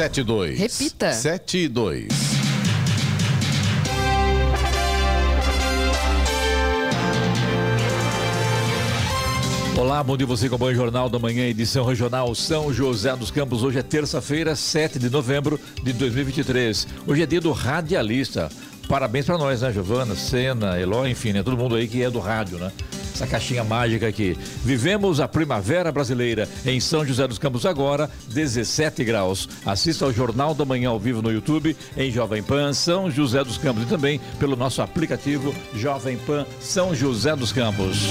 72. Repita. 72. Olá, bom dia você com o Banho Jornal da Manhã, edição regional São José dos Campos. Hoje é terça-feira, 7 de novembro de 2023. Hoje é dia do radialista. Parabéns para nós, né, Giovana, Sena, Eloy, enfim, né, todo mundo aí que é do rádio, né? Essa caixinha mágica aqui. Vivemos a primavera brasileira em São José dos Campos agora, 17 graus. Assista ao Jornal da Manhã ao vivo no YouTube, em Jovem Pan São José dos Campos e também pelo nosso aplicativo Jovem Pan São José dos Campos.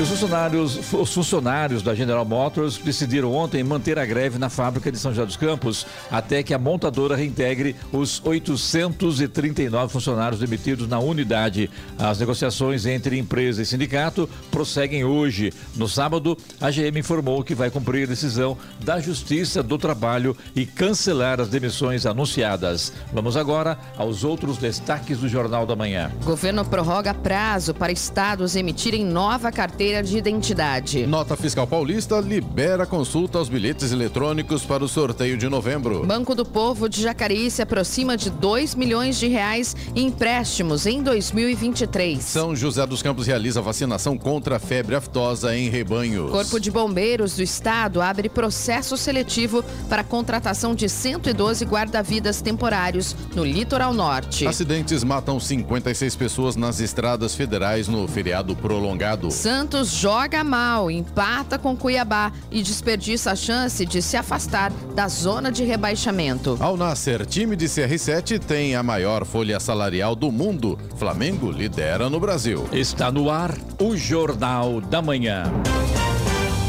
Os funcionários, os funcionários da General Motors decidiram ontem manter a greve na fábrica de São José dos Campos até que a montadora reintegre os 839 funcionários demitidos na unidade. As negociações entre empresa e sindicato prosseguem hoje. No sábado, a GM informou que vai cumprir a decisão da Justiça do Trabalho e cancelar as demissões anunciadas. Vamos agora aos outros destaques do Jornal da Manhã. Governo prorroga prazo para estados emitirem nova carteira de identidade. Nota Fiscal Paulista libera consulta aos bilhetes eletrônicos para o sorteio de novembro. Banco do Povo de Jacareí se aproxima de 2 milhões de reais em empréstimos em 2023. São José dos Campos realiza vacinação contra a febre aftosa em rebanhos. Corpo de Bombeiros do Estado abre processo seletivo para contratação de 112 guarda-vidas temporários no litoral norte. Acidentes matam 56 pessoas nas estradas federais no feriado prolongado. Santos joga mal, empata com Cuiabá e desperdiça a chance de se afastar da zona de rebaixamento. Ao Nasser, time de CR7 tem a maior folha salarial do mundo. Flamengo lidera no Brasil. Está no ar o Jornal da Manhã.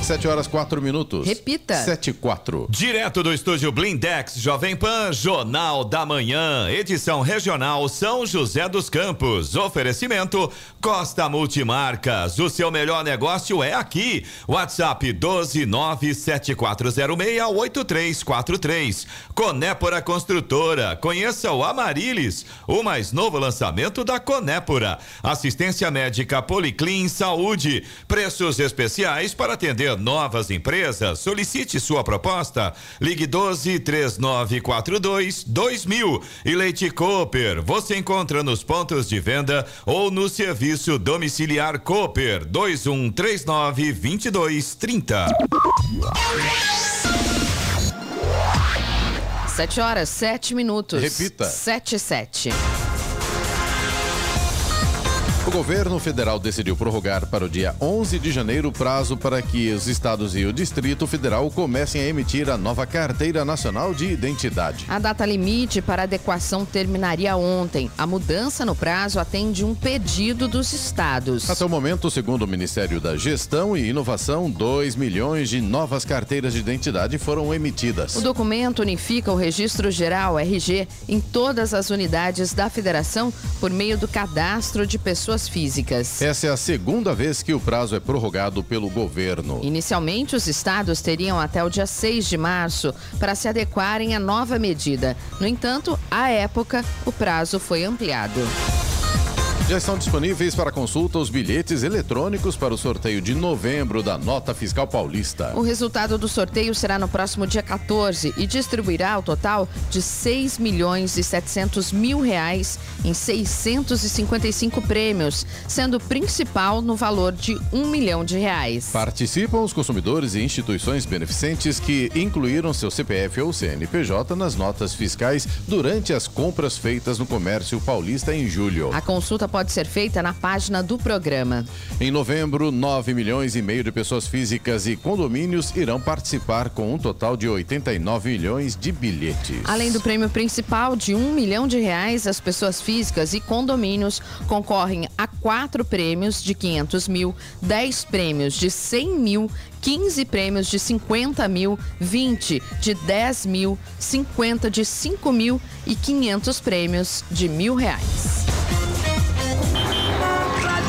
7 horas 4 minutos. Repita. 7 e 4. Direto do estúdio Blindex Jovem Pan, Jornal da Manhã, edição regional São José dos Campos. Oferecimento Costa Multimarcas. O seu melhor negócio é aqui. WhatsApp 12974068343. Conépora Construtora. Conheça o Amarilis, o mais novo lançamento da Conépora. Assistência médica Policlin Saúde. Preços especiais para atender novas empresas, solicite sua proposta. Ligue 12 3942 2000 e Leite Cooper. Você encontra nos pontos de venda ou no serviço domiciliar Cooper 2139 2230. 7 horas, 7 minutos. Repita. 7 e 7. O governo federal decidiu prorrogar para o dia 11 de janeiro o prazo para que os estados e o Distrito Federal comecem a emitir a nova Carteira Nacional de Identidade. A data limite para adequação terminaria ontem. A mudança no prazo atende um pedido dos estados. Até o momento, segundo o Ministério da Gestão e Inovação, 2 milhões de novas carteiras de identidade foram emitidas. O documento unifica o Registro Geral RG em todas as unidades da federação por meio do cadastro de pessoas físicas. Essa é a segunda vez que o prazo é prorrogado pelo governo. Inicialmente, os estados teriam até o dia 6 de março para se adequarem à nova medida. No entanto, à época, o prazo foi ampliado. Já estão disponíveis para consulta os bilhetes eletrônicos para o sorteio de novembro da Nota Fiscal Paulista. O resultado do sorteio será no próximo dia 14 e distribuirá o total de 6 milhões e 700 mil reais em 655 prêmios, sendo o principal no valor de 1 milhão de reais. Participam os consumidores e instituições beneficentes que incluíram seu CPF ou CNPJ nas notas fiscais durante as compras feitas no comércio paulista em julho. A consulta pode ser feita na página do programa. Em novembro, 9 milhões e meio de pessoas físicas e condomínios irão participar com um total de 89 milhões de bilhetes. Além do prêmio principal de um milhão de reais, as pessoas físicas e condomínios concorrem a quatro prêmios de 500 mil, 10 prêmios de 100 mil 15 prêmios de 50 mil, 20 de 10 mil, 50 de 5 mil e 500 prêmios de mil reais.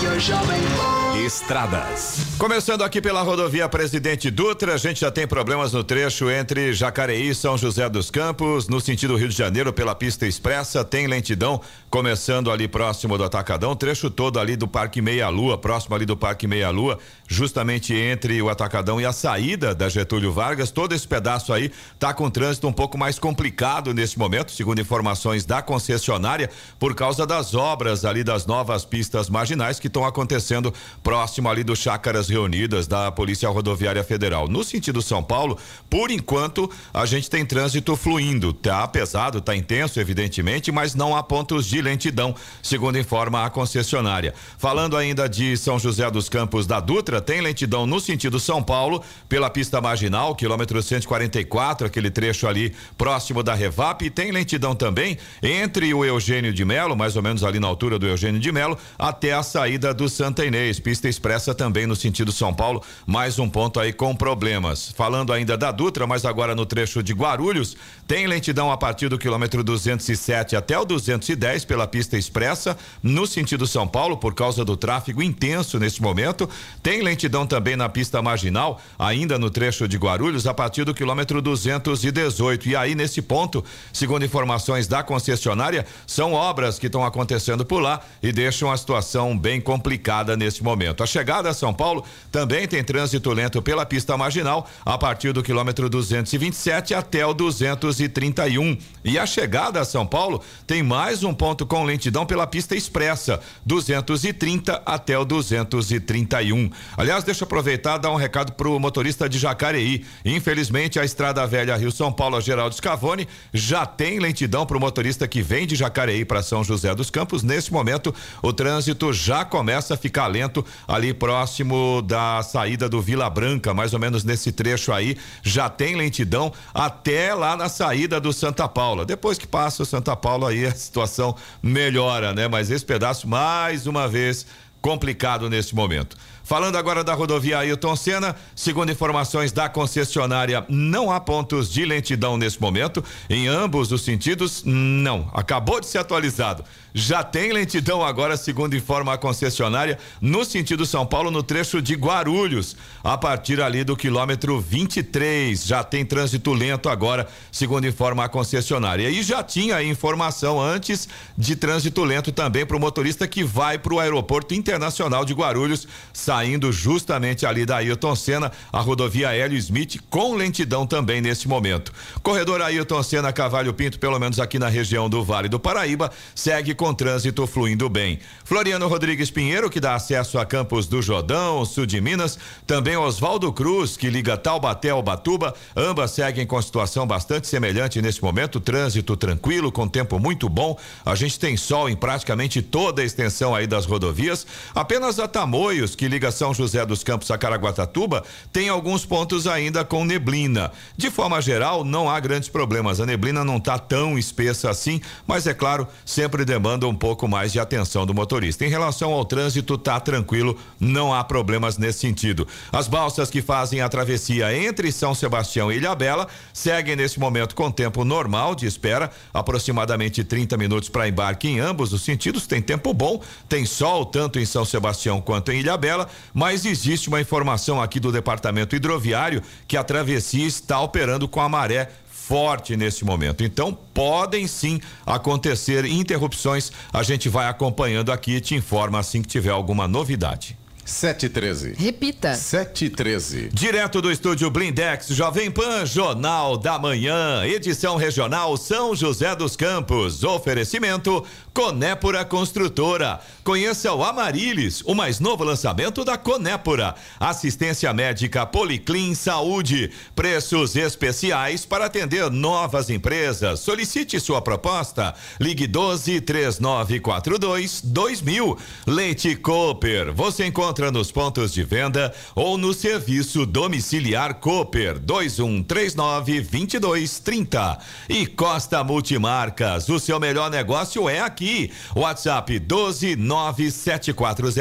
you're showing Estradas. Começando aqui pela rodovia Presidente Dutra, a gente já tem problemas no trecho entre Jacareí e São José dos Campos, no sentido Rio de Janeiro, pela pista expressa, tem lentidão, começando ali próximo do Atacadão, trecho todo ali do Parque Meia Lua, próximo ali do Parque Meia Lua, justamente entre o Atacadão e a saída da Getúlio Vargas, todo esse pedaço aí tá com trânsito um pouco mais complicado nesse momento, segundo informações da concessionária, por causa das obras ali das novas pistas marginais que estão acontecendo próximo ali do Chácaras reunidas da Polícia Rodoviária Federal. No sentido São Paulo, por enquanto, a gente tem trânsito fluindo. Tá pesado, tá intenso, evidentemente, mas não há pontos de lentidão, segundo informa a concessionária. Falando ainda de São José dos Campos da Dutra, tem lentidão no sentido São Paulo, pela pista marginal, quilômetro 144, aquele trecho ali próximo da Revap, e tem lentidão também entre o Eugênio de Melo, mais ou menos ali na altura do Eugênio de Melo, até a saída do Santa Inês. Pista expressa também no sentido São Paulo, mais um ponto aí com problemas. Falando ainda da Dutra, mas agora no trecho de Guarulhos, tem lentidão a partir do quilômetro 207 até o 210 pela pista expressa, no sentido São Paulo, por causa do tráfego intenso neste momento. Tem lentidão também na pista marginal, ainda no trecho de Guarulhos, a partir do quilômetro 218. E aí, nesse ponto, segundo informações da concessionária, são obras que estão acontecendo por lá e deixam a situação bem complicada neste momento. A chegada a São Paulo também tem trânsito lento pela pista marginal a partir do quilômetro 227 até o 231. E a chegada a São Paulo tem mais um ponto com lentidão pela pista expressa, 230 até o 231. Aliás, deixa eu aproveitar e dar um recado pro motorista de Jacareí. Infelizmente, a estrada velha Rio São Paulo, Geraldo Scavone, já tem lentidão pro motorista que vem de Jacareí para São José dos Campos. Nesse momento, o trânsito já começa a ficar lento ali próximo da saída do Vila Branca, mais ou menos nesse trecho aí, já tem lentidão até lá na saída do Santa Paula. Depois que passa o Santa Paula aí a situação melhora, né? Mas esse pedaço mais uma vez complicado nesse momento. Falando agora da rodovia Ailton Senna, segundo informações da concessionária, não há pontos de lentidão nesse momento. Em ambos os sentidos, não. Acabou de ser atualizado. Já tem lentidão agora, segundo informa a concessionária, no sentido São Paulo, no trecho de Guarulhos, a partir ali do quilômetro 23. Já tem trânsito lento agora, segundo informa a concessionária. E já tinha informação antes de trânsito lento também para o motorista que vai para o aeroporto internacional de Guarulhos saindo justamente ali da Ailton Senna, a rodovia Hélio Smith, com lentidão também neste momento. Corredor Ailton Senna Cavalho Pinto, pelo menos aqui na região do Vale do Paraíba, segue com trânsito fluindo bem. Floriano Rodrigues Pinheiro, que dá acesso a Campos do Jordão, sul de Minas, também Oswaldo Cruz, que liga Taubaté ao Batuba, ambas seguem com situação bastante semelhante neste momento, trânsito tranquilo, com tempo muito bom. A gente tem sol em praticamente toda a extensão aí das rodovias. Apenas a Tamoios, que liga São José dos Campos a Caraguatatuba tem alguns pontos ainda com neblina. De forma geral, não há grandes problemas. A neblina não está tão espessa assim, mas é claro, sempre demanda um pouco mais de atenção do motorista. Em relação ao trânsito, tá tranquilo, não há problemas nesse sentido. As balsas que fazem a travessia entre São Sebastião e Ilhabela seguem nesse momento com tempo normal de espera, aproximadamente 30 minutos para embarque em ambos os sentidos. Tem tempo bom, tem sol tanto em São Sebastião quanto em Ilhabela mas existe uma informação aqui do Departamento Hidroviário que a travessia está operando com a maré forte nesse momento. Então, podem sim acontecer interrupções. A gente vai acompanhando aqui e te informa assim que tiver alguma novidade. 713. Repita. 713. Direto do estúdio Blindex, Jovem Pan, Jornal da Manhã, edição regional São José dos Campos. Oferecimento Conépora Construtora. Conheça o Amarilis, o mais novo lançamento da Conépora. Assistência médica Policlin Saúde. Preços especiais para atender novas empresas. Solicite sua proposta. Ligue 12 3942 2000. Leite Cooper. Você encontra nos pontos de venda ou no serviço domiciliar Cooper 2139 2230. E Costa Multimarcas. O seu melhor negócio é aqui. WhatsApp 12 97406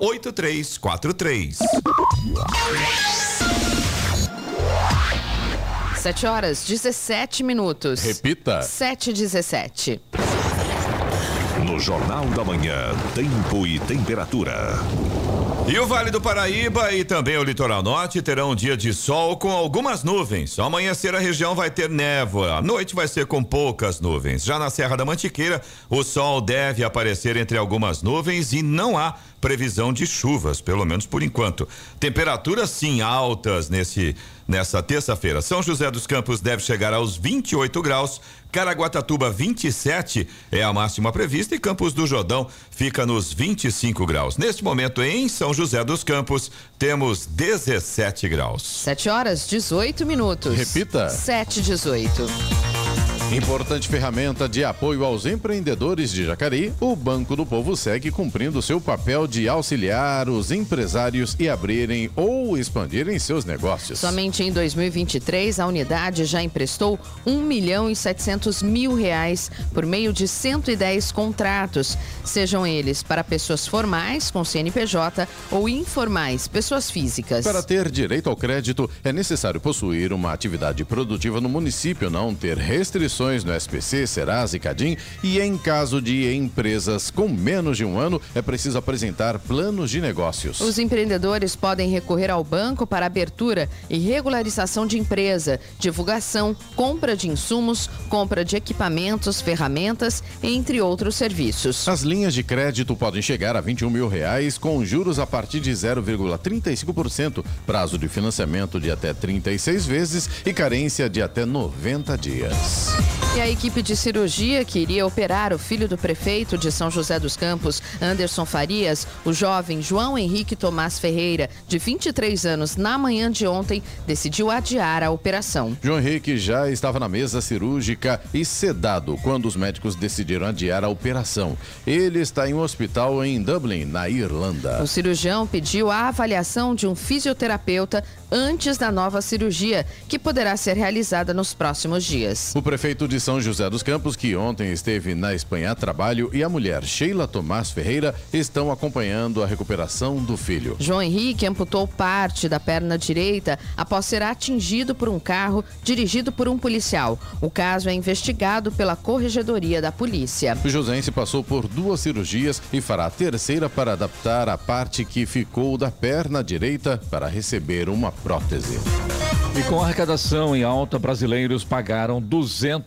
8343. Sete horas, 17 minutos. Repita. Sete e dezessete. No Jornal da Manhã, Tempo e Temperatura. E o Vale do Paraíba e também o Litoral Norte terão um dia de sol com algumas nuvens. Ao amanhecer, a região vai ter névoa. A noite vai ser com poucas nuvens. Já na Serra da Mantiqueira, o sol deve aparecer entre algumas nuvens e não há previsão de chuvas, pelo menos por enquanto. Temperaturas sim altas nesse nessa terça-feira. São José dos Campos deve chegar aos 28 graus, Caraguatatuba 27 é a máxima prevista e Campos do Jordão fica nos 25 graus. Neste momento em São José dos Campos temos 17 graus. 7 horas 18 minutos. Repita. 7 18. Importante ferramenta de apoio aos empreendedores de Jacareí, o Banco do Povo segue cumprindo seu papel de auxiliar os empresários e abrirem ou expandirem seus negócios. Somente em 2023, a unidade já emprestou 1 milhão e 700 mil reais por meio de 110 contratos, sejam eles para pessoas formais com CNPJ ou informais, pessoas físicas. Para ter direito ao crédito, é necessário possuir uma atividade produtiva no município, não ter restrições no SPC, Serasa e Cadim e em caso de empresas com menos de um ano, é preciso apresentar planos de negócios. Os empreendedores podem recorrer ao banco para abertura e regularização de empresa, divulgação, compra de insumos, compra de equipamentos, ferramentas, entre outros serviços. As linhas de crédito podem chegar a 21 mil reais com juros a partir de 0,35%, prazo de financiamento de até 36 vezes e carência de até 90 dias. E a equipe de cirurgia que iria operar o filho do prefeito de São José dos Campos, Anderson Farias, o jovem João Henrique Tomás Ferreira, de 23 anos, na manhã de ontem, decidiu adiar a operação. João Henrique já estava na mesa cirúrgica e sedado quando os médicos decidiram adiar a operação. Ele está em um hospital em Dublin, na Irlanda. O cirurgião pediu a avaliação de um fisioterapeuta antes da nova cirurgia, que poderá ser realizada nos próximos dias. O prefeito de São José dos Campos, que ontem esteve na Espanha a trabalho, e a mulher Sheila Tomás Ferreira estão acompanhando a recuperação do filho. João Henrique amputou parte da perna direita após ser atingido por um carro dirigido por um policial. O caso é investigado pela Corregedoria da Polícia. O Josense passou por duas cirurgias e fará a terceira para adaptar a parte que ficou da perna direita para receber uma prótese. E com a arrecadação em alta, brasileiros pagaram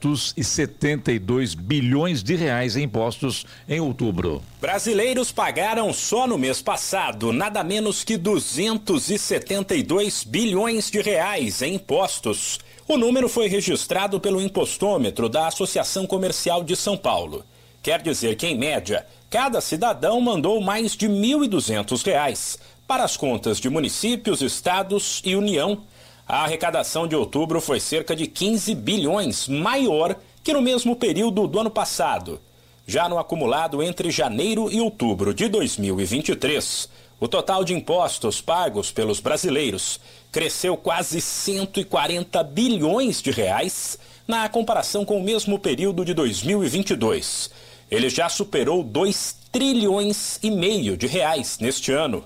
272 bilhões de reais em impostos em outubro. Brasileiros pagaram só no mês passado nada menos que 272 bilhões de reais em impostos. O número foi registrado pelo impostômetro da Associação Comercial de São Paulo. Quer dizer que, em média, cada cidadão mandou mais de R$ 1.200 para as contas de municípios, estados e União. A arrecadação de outubro foi cerca de 15 bilhões, maior que no mesmo período do ano passado. Já no acumulado entre janeiro e outubro de 2023, o total de impostos pagos pelos brasileiros cresceu quase 140 bilhões de reais na comparação com o mesmo período de 2022. Ele já superou 2 trilhões e meio de reais neste ano.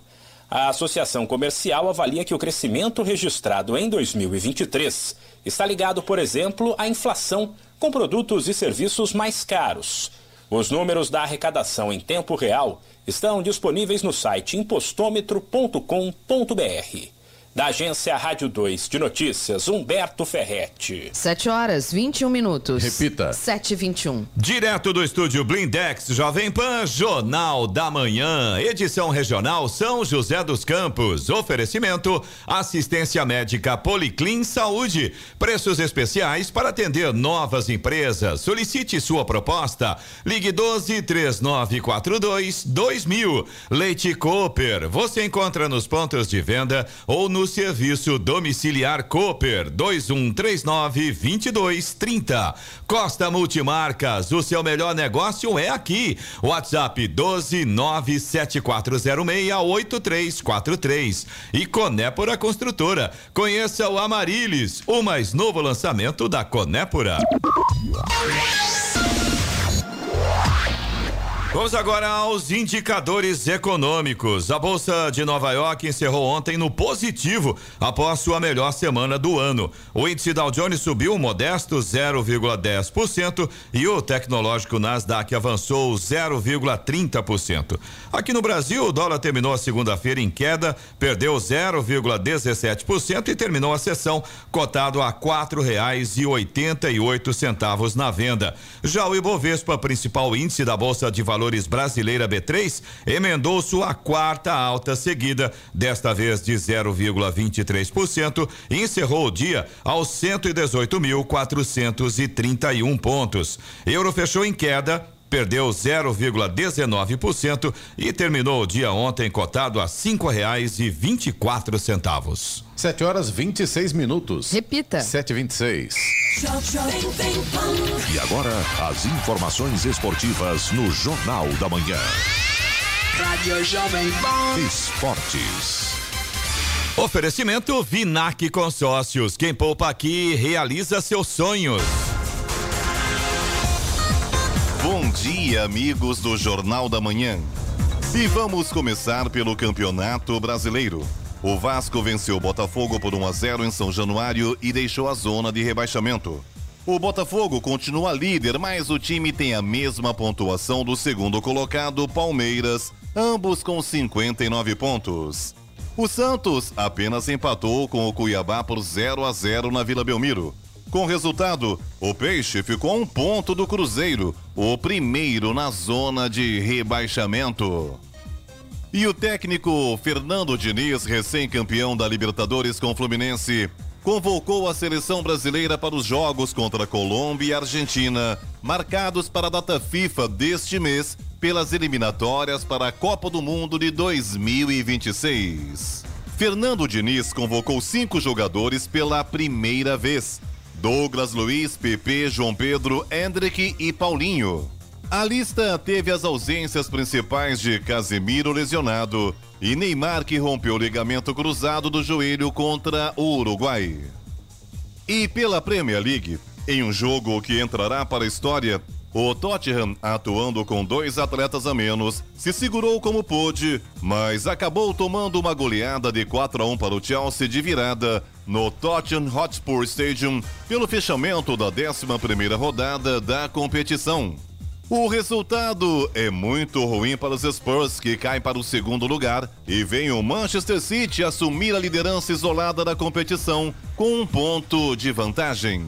A Associação Comercial avalia que o crescimento registrado em 2023 está ligado, por exemplo, à inflação com produtos e serviços mais caros. Os números da arrecadação em tempo real estão disponíveis no site impostômetro.com.br. Da agência Rádio 2 de Notícias, Humberto Ferretti. 7 horas 21 minutos. Repita. 7 e 21. Direto do estúdio Blindex Jovem Pan, Jornal da Manhã, edição regional São José dos Campos. Oferecimento: assistência médica Policlin Saúde. Preços especiais para atender novas empresas. Solicite sua proposta. Ligue 12 3942 2000. Leite Cooper. Você encontra nos pontos de venda ou no serviço domiciliar Cooper 2139 2230. Costa Multimarcas, o seu melhor negócio é aqui. WhatsApp 12 97406 8343. E Conépora Construtora. Conheça o Amarilis, o mais novo lançamento da Conépora. Vamos agora aos indicadores econômicos. A Bolsa de Nova York encerrou ontem no positivo após sua melhor semana do ano. O índice Dow Jones subiu um modesto 0,10% e o tecnológico Nasdaq avançou 0,30%. Aqui no Brasil, o dólar terminou a segunda-feira em queda, perdeu 0,17% e terminou a sessão cotado a oito centavos na venda. Já o Ibovespa, principal índice da Bolsa de Valores Valores Brasileira B3 emendou sua quarta alta seguida, desta vez de 0,23%, e encerrou o dia aos 118.431 pontos. Euro fechou em queda perdeu 0,19% e terminou o dia ontem cotado a cinco reais e vinte e quatro centavos. Sete horas vinte e seis minutos. Repita. Sete vinte e seis. E agora, as informações esportivas no Jornal da Manhã. Rádio Jovem Pan. Esportes. Oferecimento Vinac Consórcios. Quem poupa aqui realiza seus sonhos. Bom dia, amigos do Jornal da Manhã. E vamos começar pelo Campeonato Brasileiro. O Vasco venceu o Botafogo por 1 a 0 em São Januário e deixou a zona de rebaixamento. O Botafogo continua líder, mas o time tem a mesma pontuação do segundo colocado, Palmeiras, ambos com 59 pontos. O Santos apenas empatou com o Cuiabá por 0 a 0 na Vila Belmiro. Com resultado, o Peixe ficou a um ponto do Cruzeiro, o primeiro na zona de rebaixamento. E o técnico Fernando Diniz, recém-campeão da Libertadores com o Fluminense, convocou a seleção brasileira para os jogos contra Colômbia e Argentina, marcados para a data FIFA deste mês, pelas eliminatórias para a Copa do Mundo de 2026. Fernando Diniz convocou cinco jogadores pela primeira vez: Douglas Luiz, Pepe, João Pedro, Hendrick e Paulinho. A lista teve as ausências principais de Casemiro lesionado e Neymar que rompeu o ligamento cruzado do joelho contra o Uruguai. E pela Premier League, em um jogo que entrará para a história, o Tottenham, atuando com dois atletas a menos, se segurou como pôde, mas acabou tomando uma goleada de 4 a 1 para o Chelsea de virada no Tottenham Hotspur Stadium pelo fechamento da 11ª rodada da competição. O resultado é muito ruim para os Spurs, que caem para o segundo lugar, e vem o Manchester City assumir a liderança isolada da competição com um ponto de vantagem.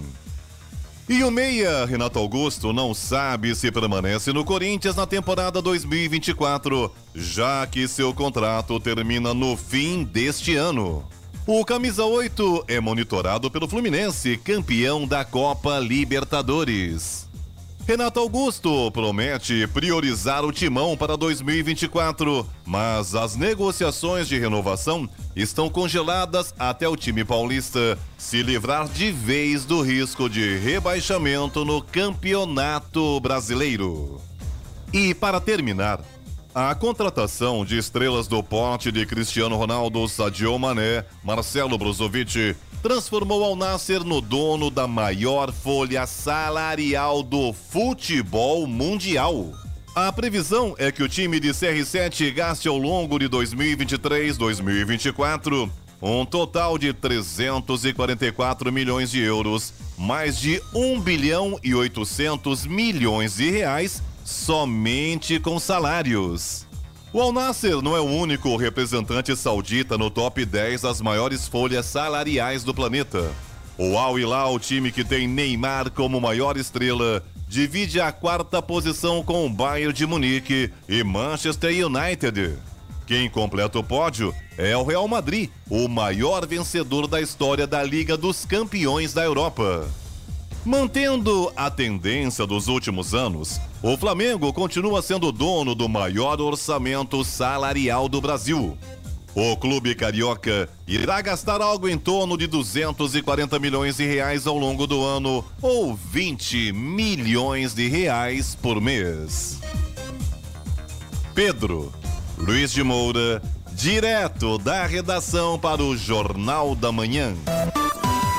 E o meia, Renato Augusto, não sabe se permanece no Corinthians na temporada 2024, já que seu contrato termina no fim deste ano. O camisa 8 é monitorado pelo Fluminense, campeão da Copa Libertadores. Renato Augusto promete priorizar o timão para 2024, mas as negociações de renovação estão congeladas até o time paulista se livrar de vez do risco de rebaixamento no Campeonato Brasileiro. E para terminar, a contratação de estrelas do porte de Cristiano Ronaldo, Sadio Mané, Marcelo Brozovic transformou Al Nasser no dono da maior folha salarial do futebol mundial. A previsão é que o time de CR7 gaste ao longo de 2023-2024 um total de 344 milhões de euros, mais de 1 bilhão e 800 milhões de reais somente com salários. O Al Nasser não é o único representante saudita no top 10 das maiores folhas salariais do planeta. O Al Hilal, time que tem Neymar como maior estrela, divide a quarta posição com o Bayern de Munique e Manchester United. Quem completa o pódio é o Real Madrid, o maior vencedor da história da Liga dos Campeões da Europa. Mantendo a tendência dos últimos anos, o Flamengo continua sendo dono do maior orçamento salarial do Brasil. O clube carioca irá gastar algo em torno de 240 milhões de reais ao longo do ano, ou 20 milhões de reais por mês. Pedro Luiz de Moura, direto da redação para o Jornal da Manhã.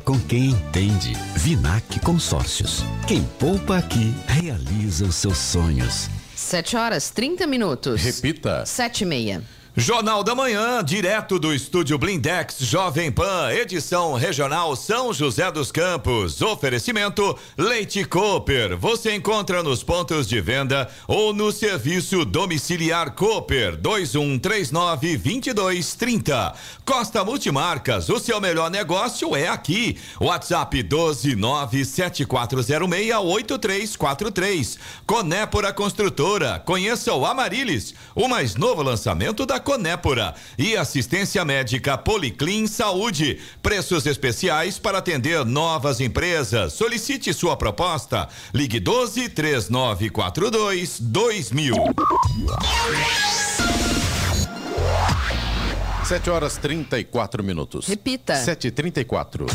com quem entende. Vinac Consórcios. Quem poupa aqui realiza os seus sonhos. 7 horas 30 minutos. Repita. 7 e meia. Jornal da Manhã, direto do estúdio Blindex Jovem Pan, edição regional São José dos Campos. Oferecimento Leite Cooper. Você encontra nos pontos de venda ou no serviço domiciliar Cooper 2139 2230. Costa Multimarcas, o seu melhor negócio é aqui. WhatsApp 12974068343. Conépora Construtora. Conheça o Amarilis, o mais novo lançamento da Conépora e assistência médica Policlin Saúde. Preços especiais para atender novas empresas. Solicite sua proposta. Ligue 12 3942 2000. 7 horas 34 minutos. Repita. 7h34.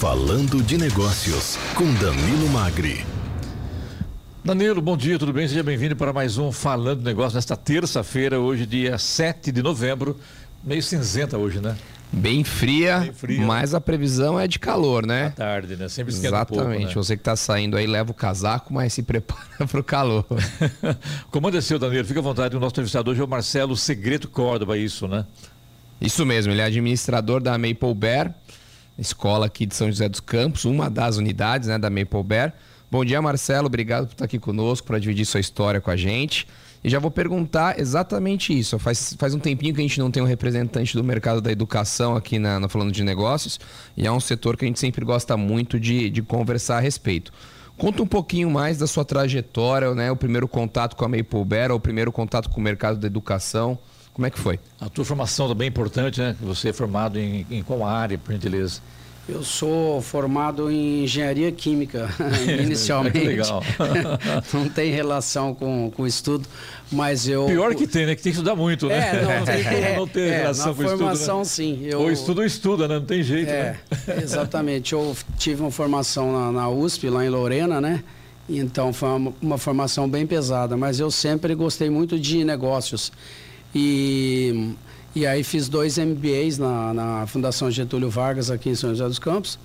Falando de negócios com Danilo Magri. Danilo, bom dia, tudo bem? Seja bem-vindo para mais um Falando de Negócio nesta terça-feira, hoje, dia 7 de novembro. Meio cinzenta hoje, né? Bem fria, Bem fria, mas a previsão é de calor, né? À tarde, né? Sempre esquenta um pouco, Exatamente. né? Você que está saindo aí, leva o casaco, mas se prepara para o calor. Comando é seu, Danilo. Fica à vontade. O nosso entrevistador hoje é o Marcelo Segredo Córdoba, isso, né? Isso mesmo, ele é administrador da Maple Bear, escola aqui de São José dos Campos, uma das unidades né, da Maple Bear. Bom dia, Marcelo. Obrigado por estar aqui conosco, para dividir sua história com a gente. E já vou perguntar exatamente isso. Faz, faz um tempinho que a gente não tem um representante do mercado da educação aqui na, na Falando de Negócios, e é um setor que a gente sempre gosta muito de, de conversar a respeito. Conta um pouquinho mais da sua trajetória, né? O primeiro contato com a Maple Bear, o primeiro contato com o mercado da educação. Como é que foi? A tua formação também é importante, né? Você é formado em, em qual área, por gentileza? Eu sou formado em engenharia química, inicialmente. Que legal. não tem relação com o estudo, mas eu. Pior que tem, né? Que tem que estudar muito, né? É, não tem, não tem é, relação com o estudo. formação, né? sim. Eu, Ou estuda ou estuda, né? Não tem jeito, é, né? Exatamente. Eu tive uma formação na, na USP, lá em Lorena, né? Então foi uma, uma formação bem pesada, mas eu sempre gostei muito de negócios. E, e aí fiz dois MBAs na, na Fundação Getúlio Vargas, aqui em São José dos Campos,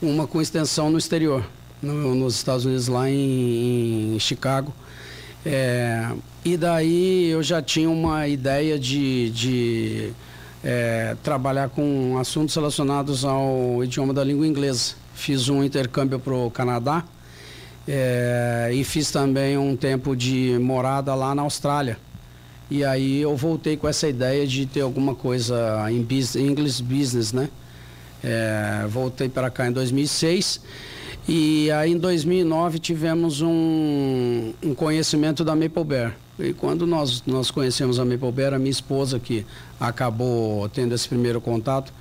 uma com extensão no exterior, no- nos Estados Unidos, lá em, em Chicago. É, e daí eu já tinha uma ideia de, de é, trabalhar com assuntos relacionados ao idioma da língua inglesa. Fiz um intercâmbio para o Canadá é, e fiz também um tempo de morada lá na Austrália. E aí eu voltei com essa ideia de ter alguma coisa em bus- English business, né? É, voltei para cá em 2006 e aí em 2009 tivemos um, um conhecimento da Maple Bear. E quando nós, nós conhecemos a Maple Bear, a minha esposa que acabou tendo esse primeiro contato,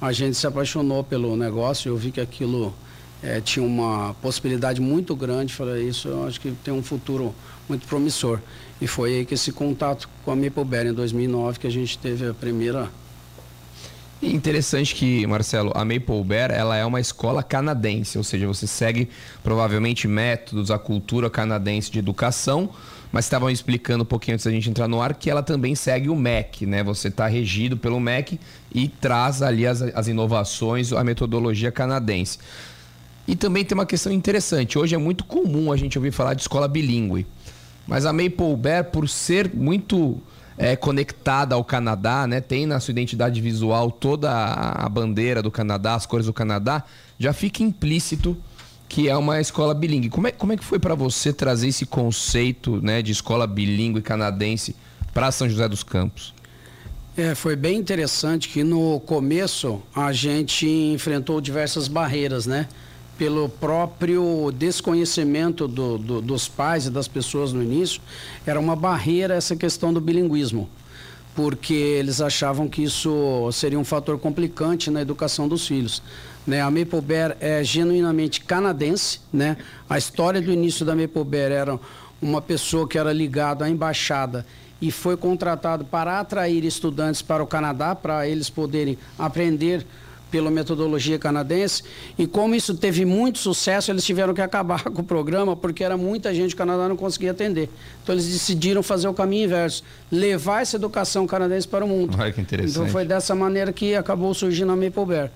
a gente se apaixonou pelo negócio. Eu vi que aquilo eh, tinha uma possibilidade muito grande. Falei, isso eu acho que tem um futuro muito promissor. E foi aí que esse contato com a Maple Bear em 2009 que a gente teve a primeira interessante que, Marcelo, a Maple Bear ela é uma escola canadense, ou seja, você segue provavelmente métodos, a cultura canadense de educação, mas estavam explicando um pouquinho antes da gente entrar no ar que ela também segue o MEC, né? Você está regido pelo MEC e traz ali as, as inovações, a metodologia canadense. E também tem uma questão interessante. Hoje é muito comum a gente ouvir falar de escola bilíngue. Mas a Maple Bear, por ser muito é, conectada ao Canadá, né, tem na sua identidade visual toda a, bandeira do Canadá, as cores do Canadá, já fica implícito que é uma escola bilíngue. Como é, como é que foi para você trazer esse conceito né, de escola bilíngue canadense para São José dos Campos? É, foi bem interessante que no começo a gente enfrentou diversas barreiras, né? Pelo próprio desconhecimento do- do- dos pais e das pessoas no início, era uma barreira essa questão do bilinguismo, porque eles achavam que isso seria um fator complicante na educação dos filhos. Né? A Maple Bear é genuinamente canadense. Né? A história do início da Maple Bear era uma pessoa que era ligada à embaixada e foi contratado para atrair estudantes para o Canadá, para eles poderem aprender pela metodologia canadense. E como isso teve muito sucesso, eles tiveram que acabar com o programa, porque era muita gente, o Canadá não conseguia atender. Então eles decidiram fazer o caminho inverso, levar essa educação canadense para o mundo. Olha que interessante. Então foi dessa maneira que acabou surgindo a Maple Bear.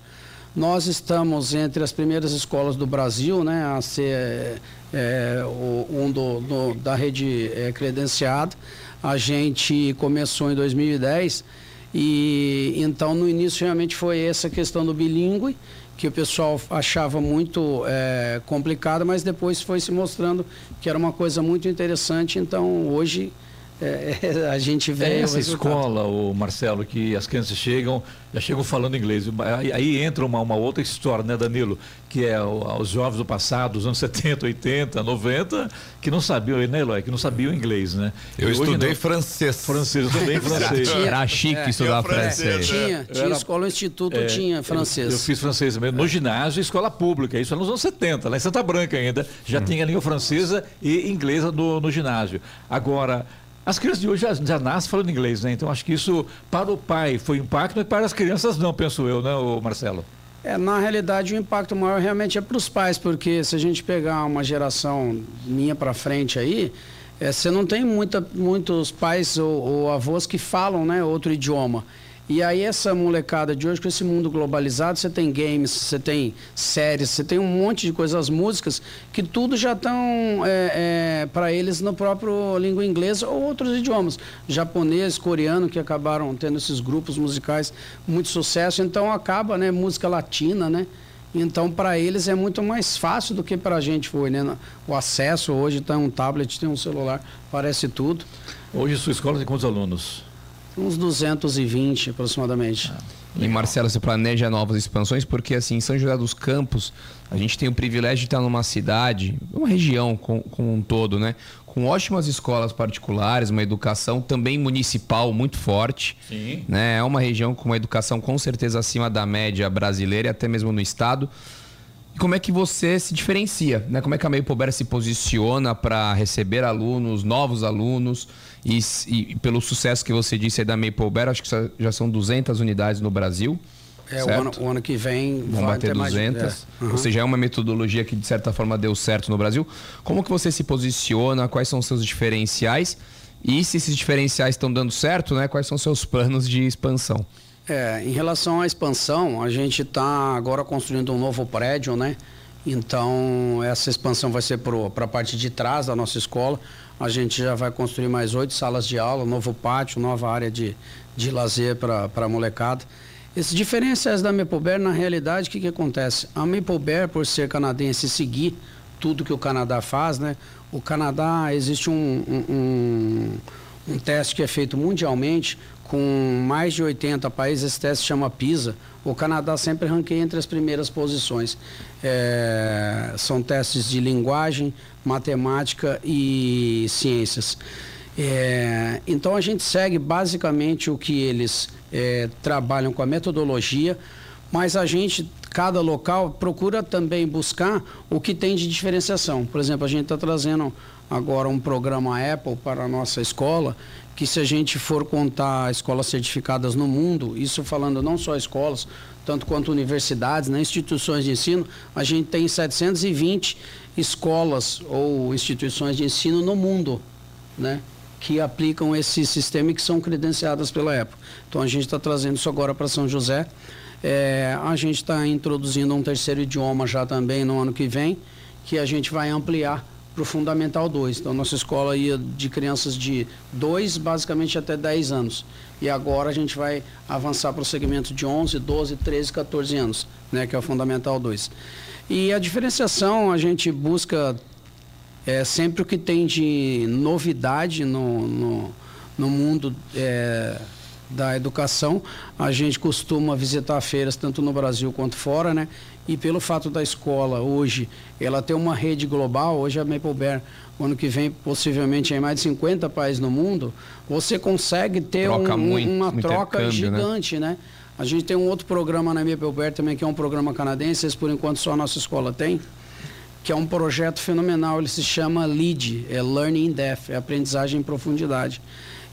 Nós estamos entre as primeiras escolas do Brasil, né, a ser é, um do, do, da rede é, credenciada. A gente começou em 2010 e então no início realmente foi essa questão do bilíngue que o pessoal achava muito é, complicada, mas depois foi se mostrando que era uma coisa muito interessante. Então hoje é, a gente vê. É essa escola, o Marcelo, que as crianças chegam, já chegam falando inglês. Aí, aí entra uma, uma, outra história, né, Danilo? Que é o, os jovens do passado, dos anos 70, 80, 90, que não sabiam, né, Eloy? Que não sabiam inglês, né? Eu e estudei não... francês. Francês, eu também francês. Era, era chique é, estudar francês. Tinha, tinha Era, escola, instituto, é, tinha francês. Eu, eu, fiz francês mesmo, no ginásio e escola pública, isso nos anos 70, lá em Santa Branca ainda, já hum. tinha língua francesa e inglesa no, no ginásio. Agora, as crianças de hoje já, já nascem falando inglês, né? Então acho que isso para o pai foi impacto, mas para as crianças não, penso eu, né, Marcelo? É, na realidade o impacto maior realmente é para os pais, porque se a gente pegar uma geração minha para frente aí, é, você não tem muita, muitos pais ou, ou avós que falam né, outro idioma. E aí essa molecada de hoje, com esse mundo globalizado, você tem games, você tem séries, você tem um monte de coisas, músicas, que tudo já estão é, é, para eles no próprio língua inglesa ou outros idiomas. Japonês, coreano, que acabaram tendo esses grupos musicais muito sucesso. Então acaba, né, música latina, né? Então, para eles é muito mais fácil do que para a gente foi, né? O acesso hoje tem um tablet, tem um celular, parece tudo. Hoje sua escola tem quantos alunos? Uns 220 aproximadamente. Ah, e Marcelo, você planeja novas expansões? Porque assim, em São José dos Campos, a gente tem o privilégio de estar numa cidade, uma região com, com um todo, né? Com ótimas escolas particulares, uma educação também municipal muito forte. Sim. Né? É uma região com uma educação com certeza acima da média brasileira e até mesmo no estado. E como é que você se diferencia? Né? Como é que a Maple Bear se posiciona para receber alunos, novos alunos? E, e, pelo sucesso que você disse aí da Maple Bear, acho que já são 200 unidades no Brasil. É, o ano, o ano, que vem vão bater 200. Mais, é. uhum. Ou seja, é uma metodologia que de certa forma deu certo no Brasil. Como que você se posiciona? Quais são os seus diferenciais? E se esses diferenciais estão dando certo, né? Quais são os seus planos de expansão? É, em relação à expansão, a gente está agora construindo um novo prédio, né? Então, essa expansão vai ser para a parte de trás da nossa escola. A gente já vai construir mais oito salas de aula, novo pátio, nova área de, de lazer para a molecada. Esses diferenciais da Maple na realidade, o que, que acontece? A Maple por ser canadense e seguir tudo que o Canadá faz, né? O Canadá, existe um, um, um, um teste que é feito mundialmente, com mais de 80 países, esse teste chama PISA. O Canadá sempre ranqueia entre as primeiras posições. É, são testes de linguagem, matemática e ciências. É, então a gente segue basicamente o que eles é, trabalham com a metodologia, mas a gente, cada local, procura também buscar o que tem de diferenciação. Por exemplo, a gente está trazendo agora um programa Apple para a nossa escola que se a gente for contar escolas certificadas no mundo, isso falando não só escolas, tanto quanto universidades, né, instituições de ensino, a gente tem 720 escolas ou instituições de ensino no mundo, né, que aplicam esse sistema e que são credenciadas pela Apple. Então a gente está trazendo isso agora para São José. É, a gente está introduzindo um terceiro idioma já também no ano que vem, que a gente vai ampliar para o Fundamental 2. Então, nossa escola ia de crianças de 2, basicamente até 10 anos. E agora a gente vai avançar para o segmento de 11, 12, 13, 14 anos, né, que é o Fundamental 2. E a diferenciação, a gente busca é, sempre o que tem de novidade no, no, no mundo é, da educação. A gente costuma visitar feiras tanto no Brasil quanto fora, né? e pelo fato da escola hoje ela ter uma rede global, hoje a Maple Bear, ano que vem possivelmente em mais de 50 países no mundo, você consegue ter troca um, muito, uma troca né? gigante, né? né? A gente tem um outro programa na MPUBER também, que é um programa canadense, esse por enquanto só a nossa escola tem, que é um projeto fenomenal, ele se chama LEAD, é Learning in Depth, é aprendizagem em profundidade.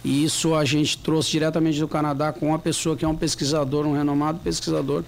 E isso a gente trouxe diretamente do Canadá com uma pessoa que é um pesquisador, um renomado pesquisador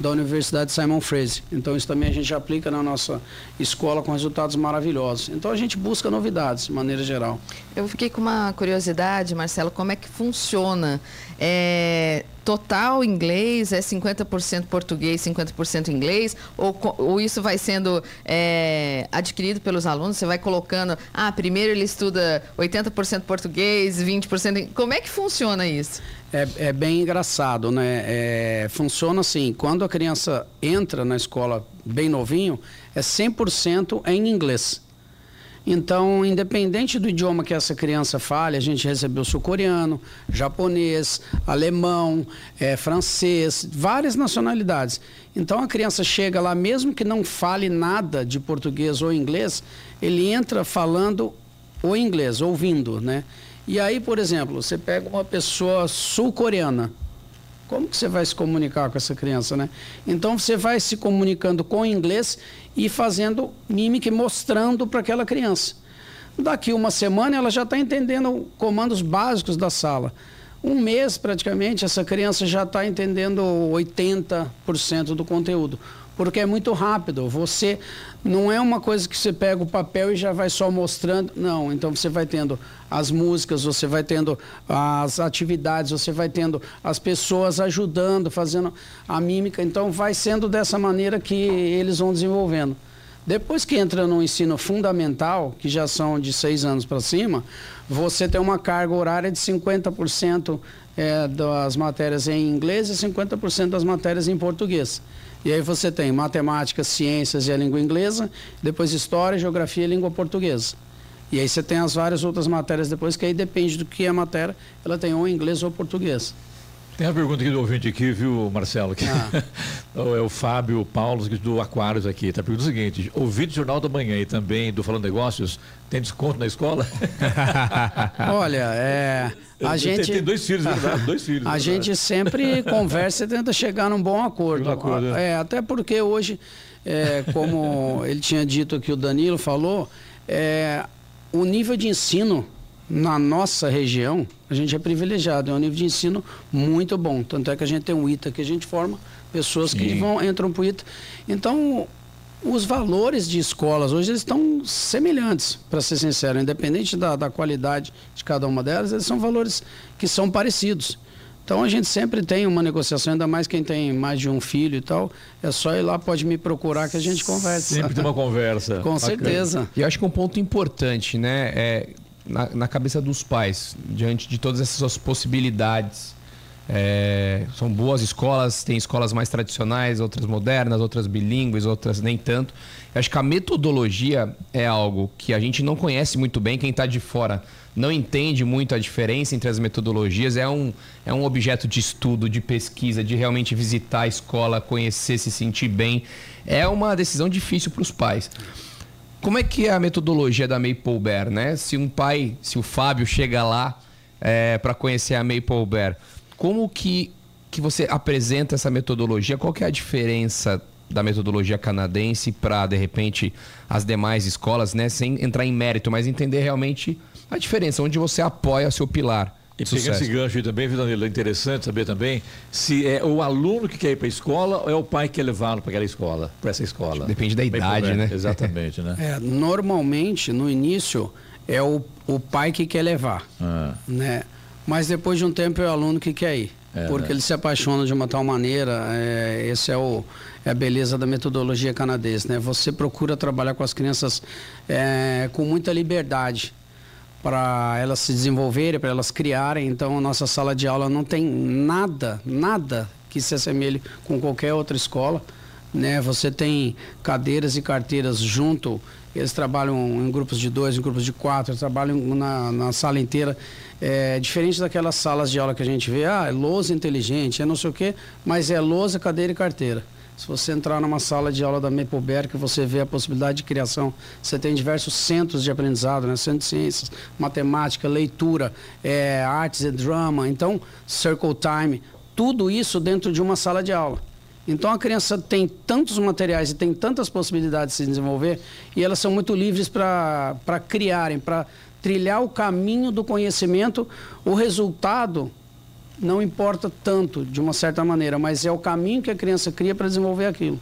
da Universidade Simon Fraser. Então isso também a gente aplica na nossa escola com resultados maravilhosos. Então a gente busca novidades, de maneira geral. Eu fiquei com uma curiosidade, Marcelo, como é que funciona? É, total inglês é 50% português, 50% inglês? Ou, ou, isso vai sendo é, adquirido pelos alunos? Você vai colocando, ah, primeiro ele estuda 80% português, 20%. Como é que funciona isso? É, é bem engraçado, né? É, funciona assim, quando a criança entra na escola bem novinho, é 100% em inglês. Então, independente do idioma que essa criança fale, a gente recebeu sul-coreano, japonês, alemão, é, francês, várias nacionalidades. Então, a criança chega lá, mesmo que não fale nada de português ou inglês, ele entra falando o inglês, ouvindo, né? E aí, por exemplo, você pega uma pessoa sul-coreana, como que você vai se comunicar com essa criança, né? Então você vai se comunicando com inglês e fazendo mímica e mostrando para aquela criança. Daqui uma semana ela já está entendendo comandos básicos da sala. Um mês praticamente essa criança já está entendendo 80% do conteúdo porque é muito rápido. Você não é uma coisa que você pega o papel e já vai só mostrando. Não, então você vai tendo as músicas, você vai tendo as atividades, você vai tendo as pessoas ajudando, fazendo a mímica. Então vai sendo dessa maneira que eles vão desenvolvendo. Depois que entra no ensino fundamental, que já são de seis anos para cima, você tem uma carga horária de 50% é, das matérias em inglês e 50% das matérias em português. E aí você tem matemática, ciências e a língua inglesa, depois história, geografia e língua portuguesa. E aí você tem as várias outras matérias depois, que aí depende do que é a matéria, ela tem ou inglês ou português. Tem uma pergunta aqui do ouvinte aqui, viu, Marcelo? Que ah. é o Fábio Paulo do Aquários aqui. Está perguntando o seguinte: ouvinte Jornal da Manhã e também do Falando Negócios, tem desconto na escola? Olha, é. A gente, tem dois filhos, é verdade, dois filhos. A é gente sempre conversa e tenta chegar num bom acordo. Um acordo é. é, até porque hoje, é, como ele tinha dito aqui, o Danilo falou, é, o nível de ensino na nossa região, a gente é privilegiado, é um nível de ensino muito bom. Tanto é que a gente tem um ITA que a gente forma pessoas Sim. que vão entram para o ITA. Então, os valores de escolas hoje eles estão semelhantes, para ser sincero, independente da, da qualidade de cada uma delas, eles são valores que são parecidos. Então a gente sempre tem uma negociação, ainda mais quem tem mais de um filho e tal. É só ir lá, pode me procurar que a gente conversa. Sempre tem uma conversa. Com Bacana. certeza. E eu acho que um ponto importante, né, é na, na cabeça dos pais, diante de todas essas possibilidades. É, são boas escolas, tem escolas mais tradicionais, outras modernas, outras bilíngues, outras nem tanto. Eu acho que a metodologia é algo que a gente não conhece muito bem, quem está de fora não entende muito a diferença entre as metodologias. É um, é um objeto de estudo, de pesquisa, de realmente visitar a escola, conhecer, se sentir bem. É uma decisão difícil para os pais. Como é que é a metodologia da Maple Bear, né? Se um pai, se o Fábio chega lá é, para conhecer a Maple Bear, como que, que você apresenta essa metodologia? Qual que é a diferença da metodologia canadense para, de repente, as demais escolas, né? Sem entrar em mérito, mas entender realmente a diferença, onde você apoia seu pilar. E pegando esse gancho aí também, viu, Danilo? É interessante saber também se é o aluno que quer ir para a escola ou é o pai que quer levá-lo para aquela escola, para essa escola. Depende da idade, né? Exatamente, né? É, normalmente, no início, é o, o pai que quer levar, ah. né? Mas depois de um tempo é o aluno que quer ir. É, porque né? ele se apaixona de uma tal maneira, é, esse é, o, é a beleza da metodologia canadense, né? Você procura trabalhar com as crianças é, com muita liberdade para elas se desenvolverem, para elas criarem. Então, a nossa sala de aula não tem nada, nada que se assemelhe com qualquer outra escola. Né? Você tem cadeiras e carteiras junto, eles trabalham em grupos de dois, em grupos de quatro, trabalham na, na sala inteira. É, diferente daquelas salas de aula que a gente vê, ah, é lousa inteligente, é não sei o quê, mas é lousa, cadeira e carteira. Se você entrar numa sala de aula da Mapleberg, você vê a possibilidade de criação. Você tem diversos centros de aprendizado, né? Centro de ciências, matemática, leitura, é, artes e drama. Então, Circle Time, tudo isso dentro de uma sala de aula. Então a criança tem tantos materiais e tem tantas possibilidades de se desenvolver e elas são muito livres para criarem, para trilhar o caminho do conhecimento. O resultado não importa tanto, de uma certa maneira, mas é o caminho que a criança cria para desenvolver aquilo.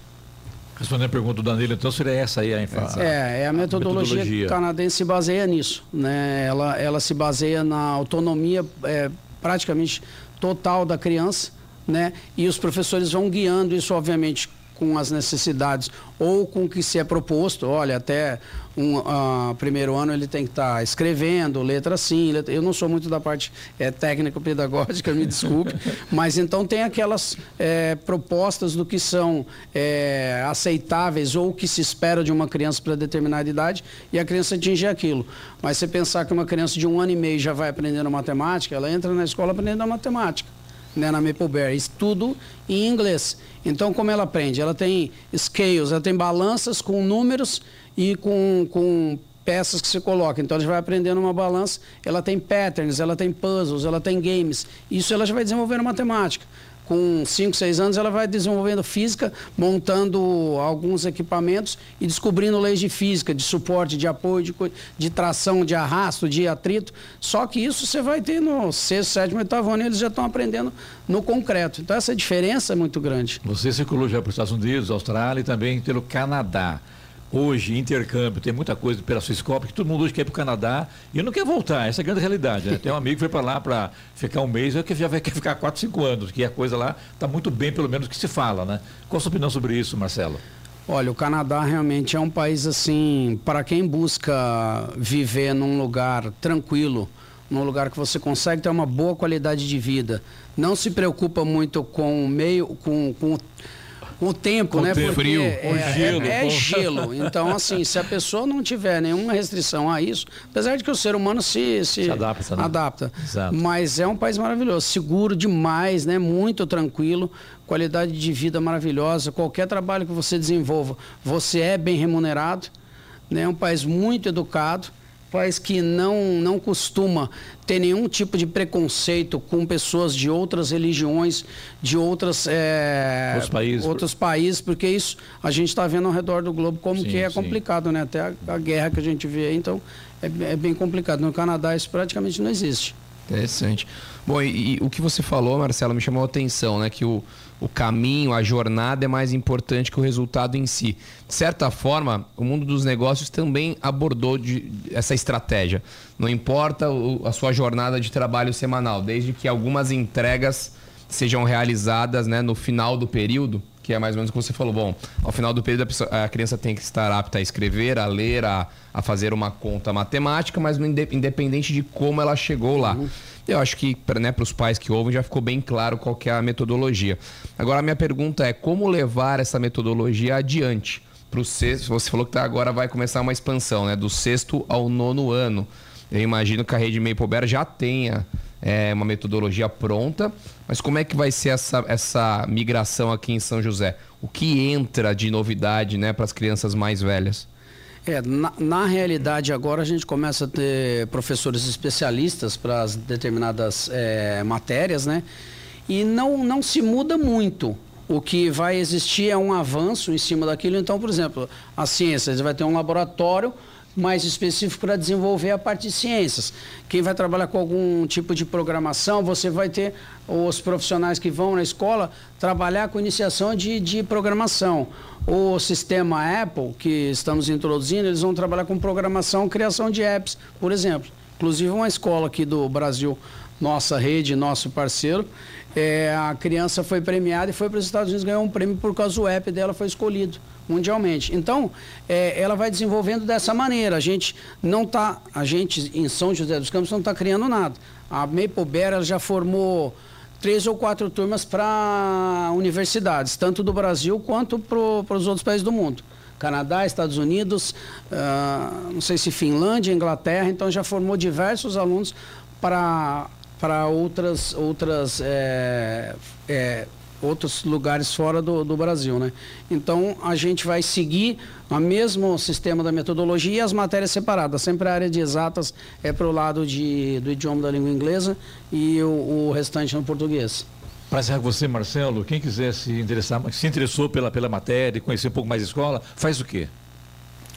Respondendo a pergunta do Danilo, então seria essa aí a informação? É, é a metodologia, a metodologia. canadense se baseia nisso. Né? Ela, ela se baseia na autonomia é, praticamente total da criança, né? E os professores vão guiando isso, obviamente, com as necessidades ou com o que se é proposto. Olha, até um uh, primeiro ano ele tem que estar tá escrevendo, letra assim. Letra... Eu não sou muito da parte é, técnico-pedagógica, me desculpe, mas então tem aquelas é, propostas do que são é, aceitáveis ou o que se espera de uma criança para determinada idade e a criança atingir aquilo. Mas você pensar que uma criança de um ano e meio já vai aprendendo matemática, ela entra na escola aprendendo a matemática né, na Mapleberry, isso tudo em inglês. Então, como ela aprende? Ela tem scales, ela tem balanças com números e com, com peças que se coloca. Então, ela vai aprendendo uma balança, ela tem patterns, ela tem puzzles, ela tem games. Isso ela já vai desenvolvendo matemática com 5, 6 anos, ela vai desenvolvendo física, montando alguns equipamentos e descobrindo leis de física, de suporte, de apoio, de, de tração, de arrasto, de atrito. Só que isso você vai ter no sexto, sétimo, oitavo ano, eles já estão aprendendo no concreto. Então essa diferença é muito grande. Você circulou já para os Estados Unidos, Austrália e também pelo Canadá hoje, intercâmbio, tem muita coisa pela sua escola, porque todo mundo hoje quer ir para o Canadá e não quer voltar, essa é a grande realidade. Né? Tem um amigo que foi para lá para ficar um mês, que já vai ficar 4, 5 anos, que a coisa lá está muito bem, pelo menos que se fala. Né? Qual a sua opinião sobre isso, Marcelo? Olha, o Canadá realmente é um país assim, para quem busca viver num lugar tranquilo, num lugar que você consegue ter uma boa qualidade de vida, não se preocupa muito com o meio, com, com o tempo, com né? Tempo. Frio, é, gelo. É, é gelo. Então, assim, se a pessoa não tiver nenhuma restrição a isso, apesar de que o ser humano se, se, se adapta, né? adapta. Mas é um país maravilhoso, seguro demais, né? Muito tranquilo, qualidade de vida maravilhosa. Qualquer trabalho que você desenvolva, você é bem remunerado. Né? É um país muito educado país que não, não costuma ter nenhum tipo de preconceito com pessoas de outras religiões, de outras, é, outros, países. outros países, porque isso a gente está vendo ao redor do globo como sim, que é sim. complicado, né? Até a, a, guerra que a gente vê aí, então é, é, bem complicado. No Canadá isso praticamente não existe. Interessante. Bom, e, e o que você falou, Marcelo, me chamou a atenção, né? Que o, o caminho, a jornada é mais importante que o resultado em si. De certa forma, o mundo dos negócios também abordou de, essa estratégia. Não importa o, a sua jornada de trabalho semanal, desde que algumas entregas sejam realizadas né, no final do período, que é mais ou menos o que você falou. Bom, ao final do período a, pessoa, a criança tem que estar apta a escrever, a ler, a, a fazer uma conta matemática, mas independente de como ela chegou lá. Uhum. Eu acho que para né, os pais que ouvem já ficou bem claro qual é a metodologia. Agora, a minha pergunta é como levar essa metodologia adiante? Para o sexto, você falou que tá, agora vai começar uma expansão, né? Do sexto ao nono ano. Eu imagino que a rede Maple Bear já tenha é, uma metodologia pronta, mas como é que vai ser essa, essa migração aqui em São José? O que entra de novidade né, para as crianças mais velhas? É, na, na, realidade agora a gente começa a ter professores especialistas para as determinadas é, matérias, né? E não, não se muda muito. O que vai existir é um avanço em cima daquilo. Então, por exemplo, a ciência, vai ter um laboratório mais específico para desenvolver a parte de ciências. Quem vai trabalhar com algum tipo de programação, você vai ter os profissionais que vão na escola trabalhar com iniciação de, de programação. O sistema Apple, que estamos introduzindo, eles vão trabalhar com programação, criação de apps, por exemplo. Inclusive uma escola aqui do Brasil, nossa rede, nosso parceiro, é, a criança foi premiada e foi para os Estados Unidos ganhou um prêmio por causa do app dela foi escolhido mundialmente. Então, é, ela vai desenvolvendo dessa maneira. A gente não está, a gente em São José dos Campos não está criando nada. A Maple Bear já formou três ou quatro turmas para universidades, tanto do Brasil quanto para os outros países do mundo. Canadá, Estados Unidos, uh, não sei se Finlândia, Inglaterra, então já formou diversos alunos para outras outras é, é, outros lugares fora do, do Brasil, né? Então a gente vai seguir o mesmo sistema da metodologia e as matérias separadas. Sempre a área de exatas é para o lado de, do idioma da língua inglesa e o, o restante no português. Para encerrar com você, Marcelo, quem quiser se interessar, se interessou pela, pela matéria, conhecer um pouco mais a escola, faz o quê?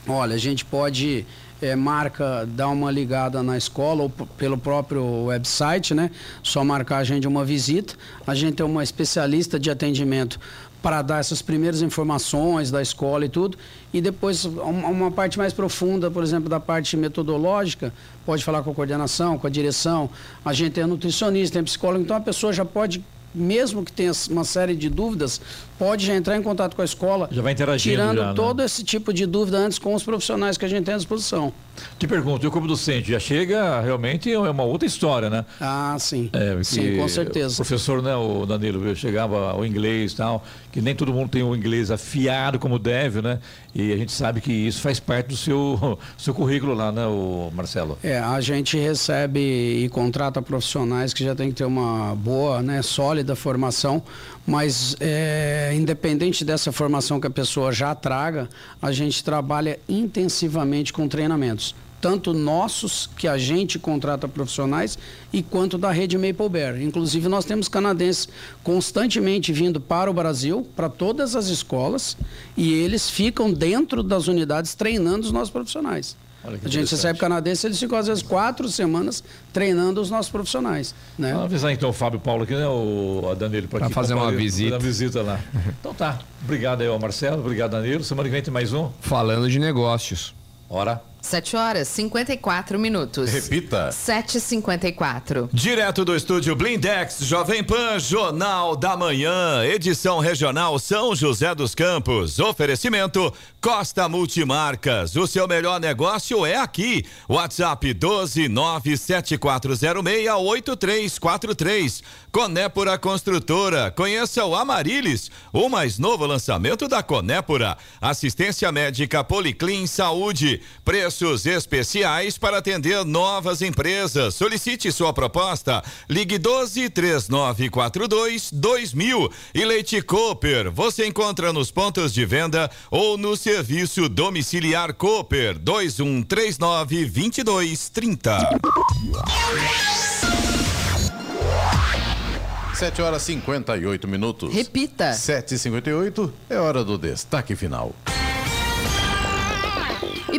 Olha, a gente pode é, marca dar uma ligada na escola ou pelo próprio website, né? Só marcar a gente uma visita. A gente é uma especialista de atendimento para dar essas primeiras informações da escola e tudo. E depois, uma, parte mais profunda, por exemplo, da parte metodológica, pode falar com a coordenação, com a direção. A gente é nutricionista, é psicólogo, então a pessoa já pode mesmo que tenha uma série de dúvidas, pode já entrar em contato com a escola. Já vai interagindo. Tirando já, né? todo esse tipo de dúvida antes com os profissionais que a gente tem à disposição. Te pergunto, eu como docente, já chega realmente é uma outra história, né? Ah, sim. É, sim, com certeza. O professor, né, o Danilo, eu chegava o inglês e tal, que nem todo mundo tem o inglês afiado como deve, né? E a gente sabe que isso faz parte do seu, seu currículo lá, né, o Marcelo? É, a gente recebe e contrata profissionais que já tem que ter uma boa, né, sólida formação, mas é, independente dessa formação que a pessoa já traga, a gente trabalha intensivamente com treinamentos tanto nossos, que a gente contrata profissionais, e quanto da rede Maple Bear. Inclusive, nós temos canadenses constantemente vindo para o Brasil, para todas as escolas, e eles ficam dentro das unidades treinando os nossos profissionais. A gente recebe canadense, eles ficam às vezes quatro semanas treinando os nossos profissionais. Né? Vamos avisar então o Fábio Paulo aqui, né? O Danilo, para fazer uma visita. Uma visita lá. então tá. Obrigado aí ao Marcelo, obrigado Danilo. Semana que vem tem mais um. Falando de negócios. Ora. 7 horas 54 minutos. Repita. 7h54. Direto do estúdio Blindex, Jovem Pan, Jornal da Manhã, edição regional São José dos Campos. Oferecimento Costa Multimarcas. O seu melhor negócio é aqui. WhatsApp 12974068343. Conépora Construtora. Conheça o Amarilis, o mais novo lançamento da Conépora. Assistência médica Policlin Saúde. Preços especiais para atender novas empresas. Solicite sua proposta. Ligue 12 3942 2000. E Leite Cooper. Você encontra nos pontos de venda ou no serviço domiciliar Cooper 2139 2230. 7 horas 58 minutos. Repita. 7h58 é hora do destaque final.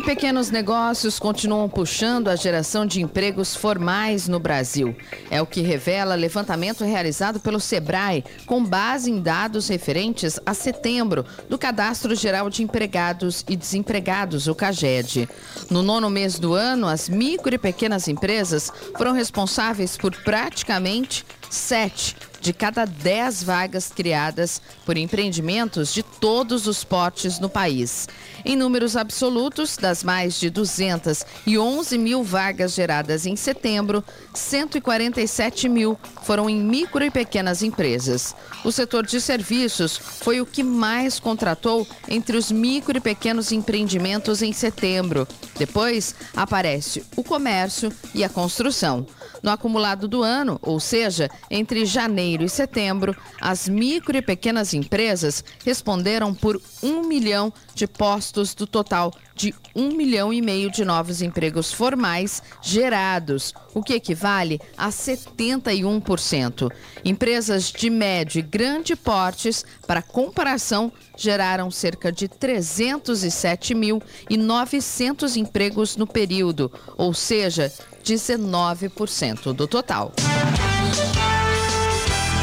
Pequenos negócios continuam puxando a geração de empregos formais no Brasil. É o que revela levantamento realizado pelo Sebrae, com base em dados referentes a setembro do Cadastro Geral de Empregados e Desempregados, o CAGED. No nono mês do ano, as micro e pequenas empresas foram responsáveis por praticamente sete de cada 10 vagas criadas por empreendimentos de todos os portes no país. Em números absolutos, das mais de 211 mil vagas geradas em setembro, 147 mil foram em micro e pequenas empresas. O setor de serviços foi o que mais contratou entre os micro e pequenos empreendimentos em setembro. Depois aparece o comércio e a construção. No acumulado do ano, ou seja, entre janeiro e setembro, as micro e pequenas empresas responderam por um milhão de postos do total de um milhão e meio de novos empregos formais gerados, o que equivale a 71%. Empresas de médio e grande portes, para comparação, geraram cerca de 307.900 empregos no período, ou seja, 19% do total.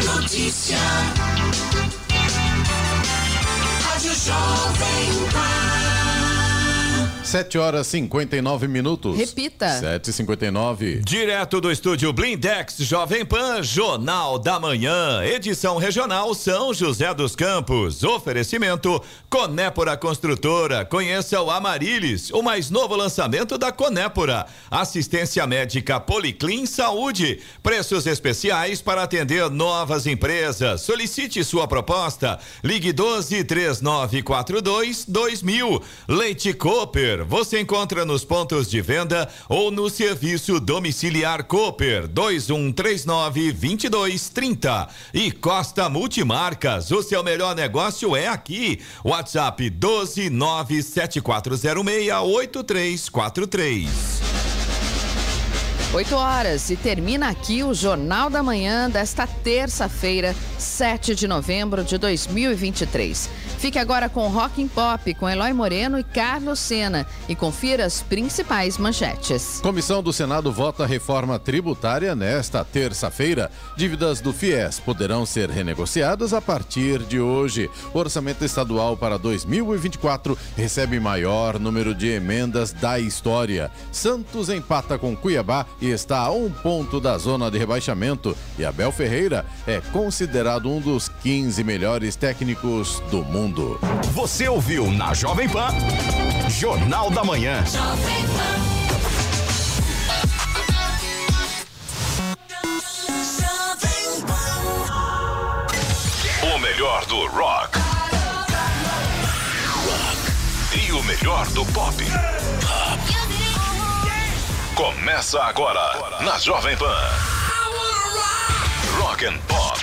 Notícia. Rádio Jovem Pan. 7 horas 59 minutos. Repita. 7h59. Direto do estúdio Blindex, Jovem Pan, Jornal da Manhã, edição regional São José dos Campos. Oferecimento Conépora Construtora. Conheça o Amarilis, o mais novo lançamento da Conépora. Assistência médica Policlin Saúde. Preços especiais para atender novas empresas. Solicite sua proposta. Ligue 12 3942 2000. Leite Cooper. Você encontra nos pontos de venda ou no serviço domiciliar Cooper 2139 2230. E Costa Multimarcas, o seu melhor negócio é aqui. WhatsApp 12974068343. 8 horas e termina aqui o Jornal da Manhã desta terça-feira, 7 de novembro de 2023. Fique agora com Rock and Pop com Eloy Moreno e Carlos Sena e confira as principais manchetes. Comissão do Senado vota reforma tributária nesta terça-feira. Dívidas do FIES poderão ser renegociadas a partir de hoje. O orçamento estadual para 2024 recebe maior número de emendas da história. Santos empata com Cuiabá e está a um ponto da zona de rebaixamento. E Abel Ferreira é considerado um dos 15 melhores técnicos do mundo. Você ouviu na Jovem Pan Jornal da Manhã. O melhor do rock. E o melhor do pop. Começa agora na Jovem Pan. Rock and Pop.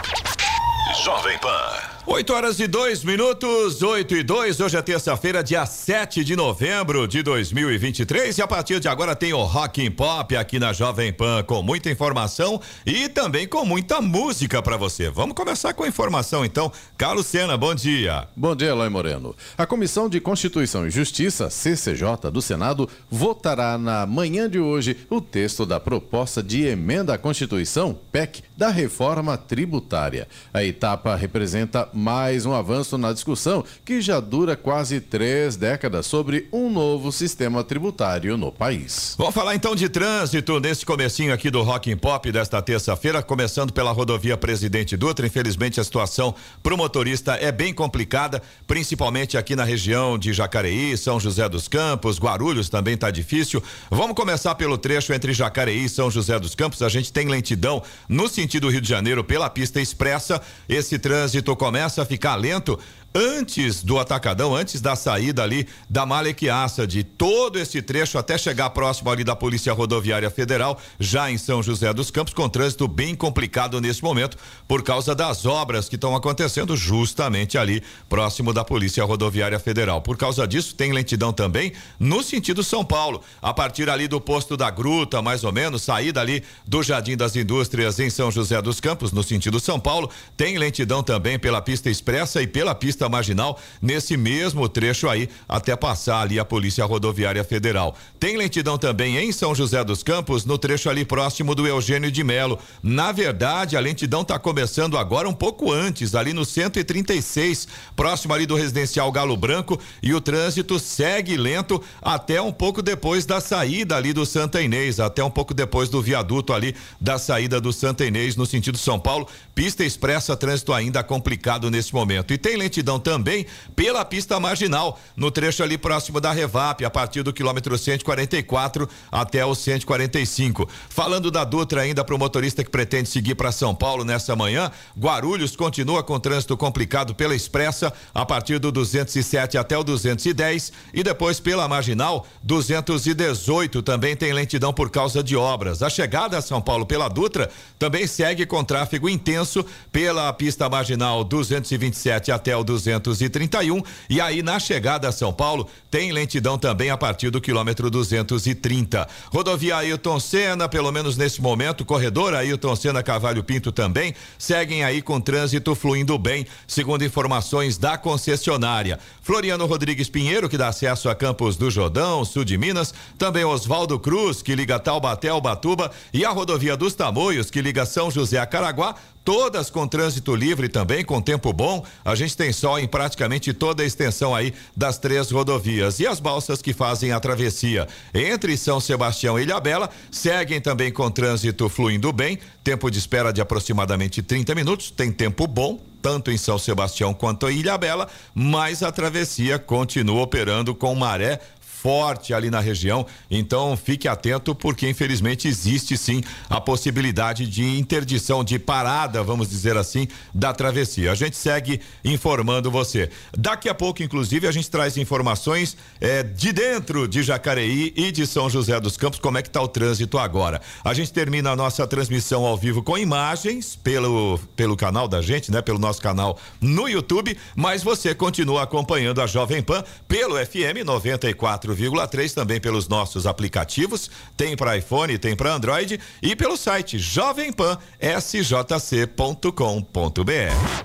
Jovem Pan. 8 horas e 2 minutos, 8 e 2. Hoje é terça-feira, dia 7 de novembro de 2023. E a partir de agora tem o Rock and Pop aqui na Jovem Pan com muita informação e também com muita música para você. Vamos começar com a informação então. Carlos Sena, bom dia. Bom dia, Eloy Moreno. A Comissão de Constituição e Justiça, CCJ, do Senado, votará na manhã de hoje o texto da proposta de emenda à Constituição, PEC, da reforma tributária. A etapa representa mais um avanço na discussão que já dura quase três décadas sobre um novo sistema tributário no país. Vamos falar então de trânsito nesse comecinho aqui do Rock and Pop desta terça-feira, começando pela rodovia Presidente Dutra. Infelizmente a situação para o motorista é bem complicada, principalmente aqui na região de Jacareí, São José dos Campos, Guarulhos também está difícil. Vamos começar pelo trecho entre Jacareí e São José dos Campos. A gente tem lentidão no sentido Rio de Janeiro pela pista expressa. Esse trânsito começa a ficar lento antes do atacadão, antes da saída ali da Malequiaça, de todo esse trecho até chegar próximo ali da Polícia Rodoviária Federal, já em São José dos Campos, com trânsito bem complicado nesse momento, por causa das obras que estão acontecendo justamente ali próximo da Polícia Rodoviária Federal. Por causa disso, tem lentidão também no sentido São Paulo, a partir ali do posto da Gruta, mais ou menos, saída ali do Jardim das Indústrias em São José dos Campos, no sentido São Paulo, tem lentidão também pela pista expressa e pela pista marginal nesse mesmo trecho aí até passar ali a Polícia Rodoviária Federal. Tem lentidão também em São José dos Campos no trecho ali próximo do Eugênio de Melo. Na verdade, a lentidão está começando agora um pouco antes, ali no 136, próximo ali do residencial Galo Branco e o trânsito segue lento até um pouco depois da saída ali do Santa Inês, até um pouco depois do viaduto ali da saída do Santa Inês no sentido São Paulo. Pista expressa, trânsito ainda complicado nesse momento. E tem lentidão também pela pista marginal, no trecho ali próximo da Revap, a partir do quilômetro 144 até o 145. Falando da Dutra ainda para o motorista que pretende seguir para São Paulo nessa manhã, Guarulhos continua com trânsito complicado pela Expressa, a partir do 207 até o 210 e depois pela marginal 218 também tem lentidão por causa de obras. A chegada a São Paulo pela Dutra também segue com tráfego intenso pela pista marginal 227 até o 231 e aí na chegada a São Paulo tem lentidão também a partir do quilômetro 230. Rodovia Ailton Senna, pelo menos nesse momento, corredor Ailton Senna Cavalho Pinto também seguem aí com trânsito fluindo bem, segundo informações da concessionária. Floriano Rodrigues Pinheiro, que dá acesso a Campos do Jordão, sul de Minas, também Oswaldo Cruz, que liga Taubaté ao Batuba, e a rodovia dos Tamoios, que liga São José a Caraguá, todas com trânsito livre também, com tempo bom. A gente tem sol em praticamente toda a extensão aí das três rodovias. E as balsas que fazem a travessia entre São Sebastião e Ilhabela seguem também com trânsito fluindo bem. Tempo de espera de aproximadamente 30 minutos. Tem tempo bom, tanto em São Sebastião quanto em Ilhabela, mas a travessia continua operando com maré forte ali na região. Então fique atento, porque infelizmente existe sim a possibilidade de interdição, de parada, vamos dizer assim, da travessia. A gente segue informando você. Daqui a pouco, inclusive, a gente traz informações eh, de dentro de Jacareí e de São José dos Campos, como é que está o trânsito agora. A gente termina a nossa transmissão ao vivo com imagens pelo, pelo canal da gente, né? Pelo nosso canal no YouTube, mas você continua acompanhando a Jovem Pan pelo FM 94 104,3 também pelos nossos aplicativos, tem para iPhone, tem para Android e pelo site jovempan.sjc.com.br.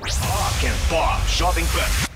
Rock and Pop Jovem Pan.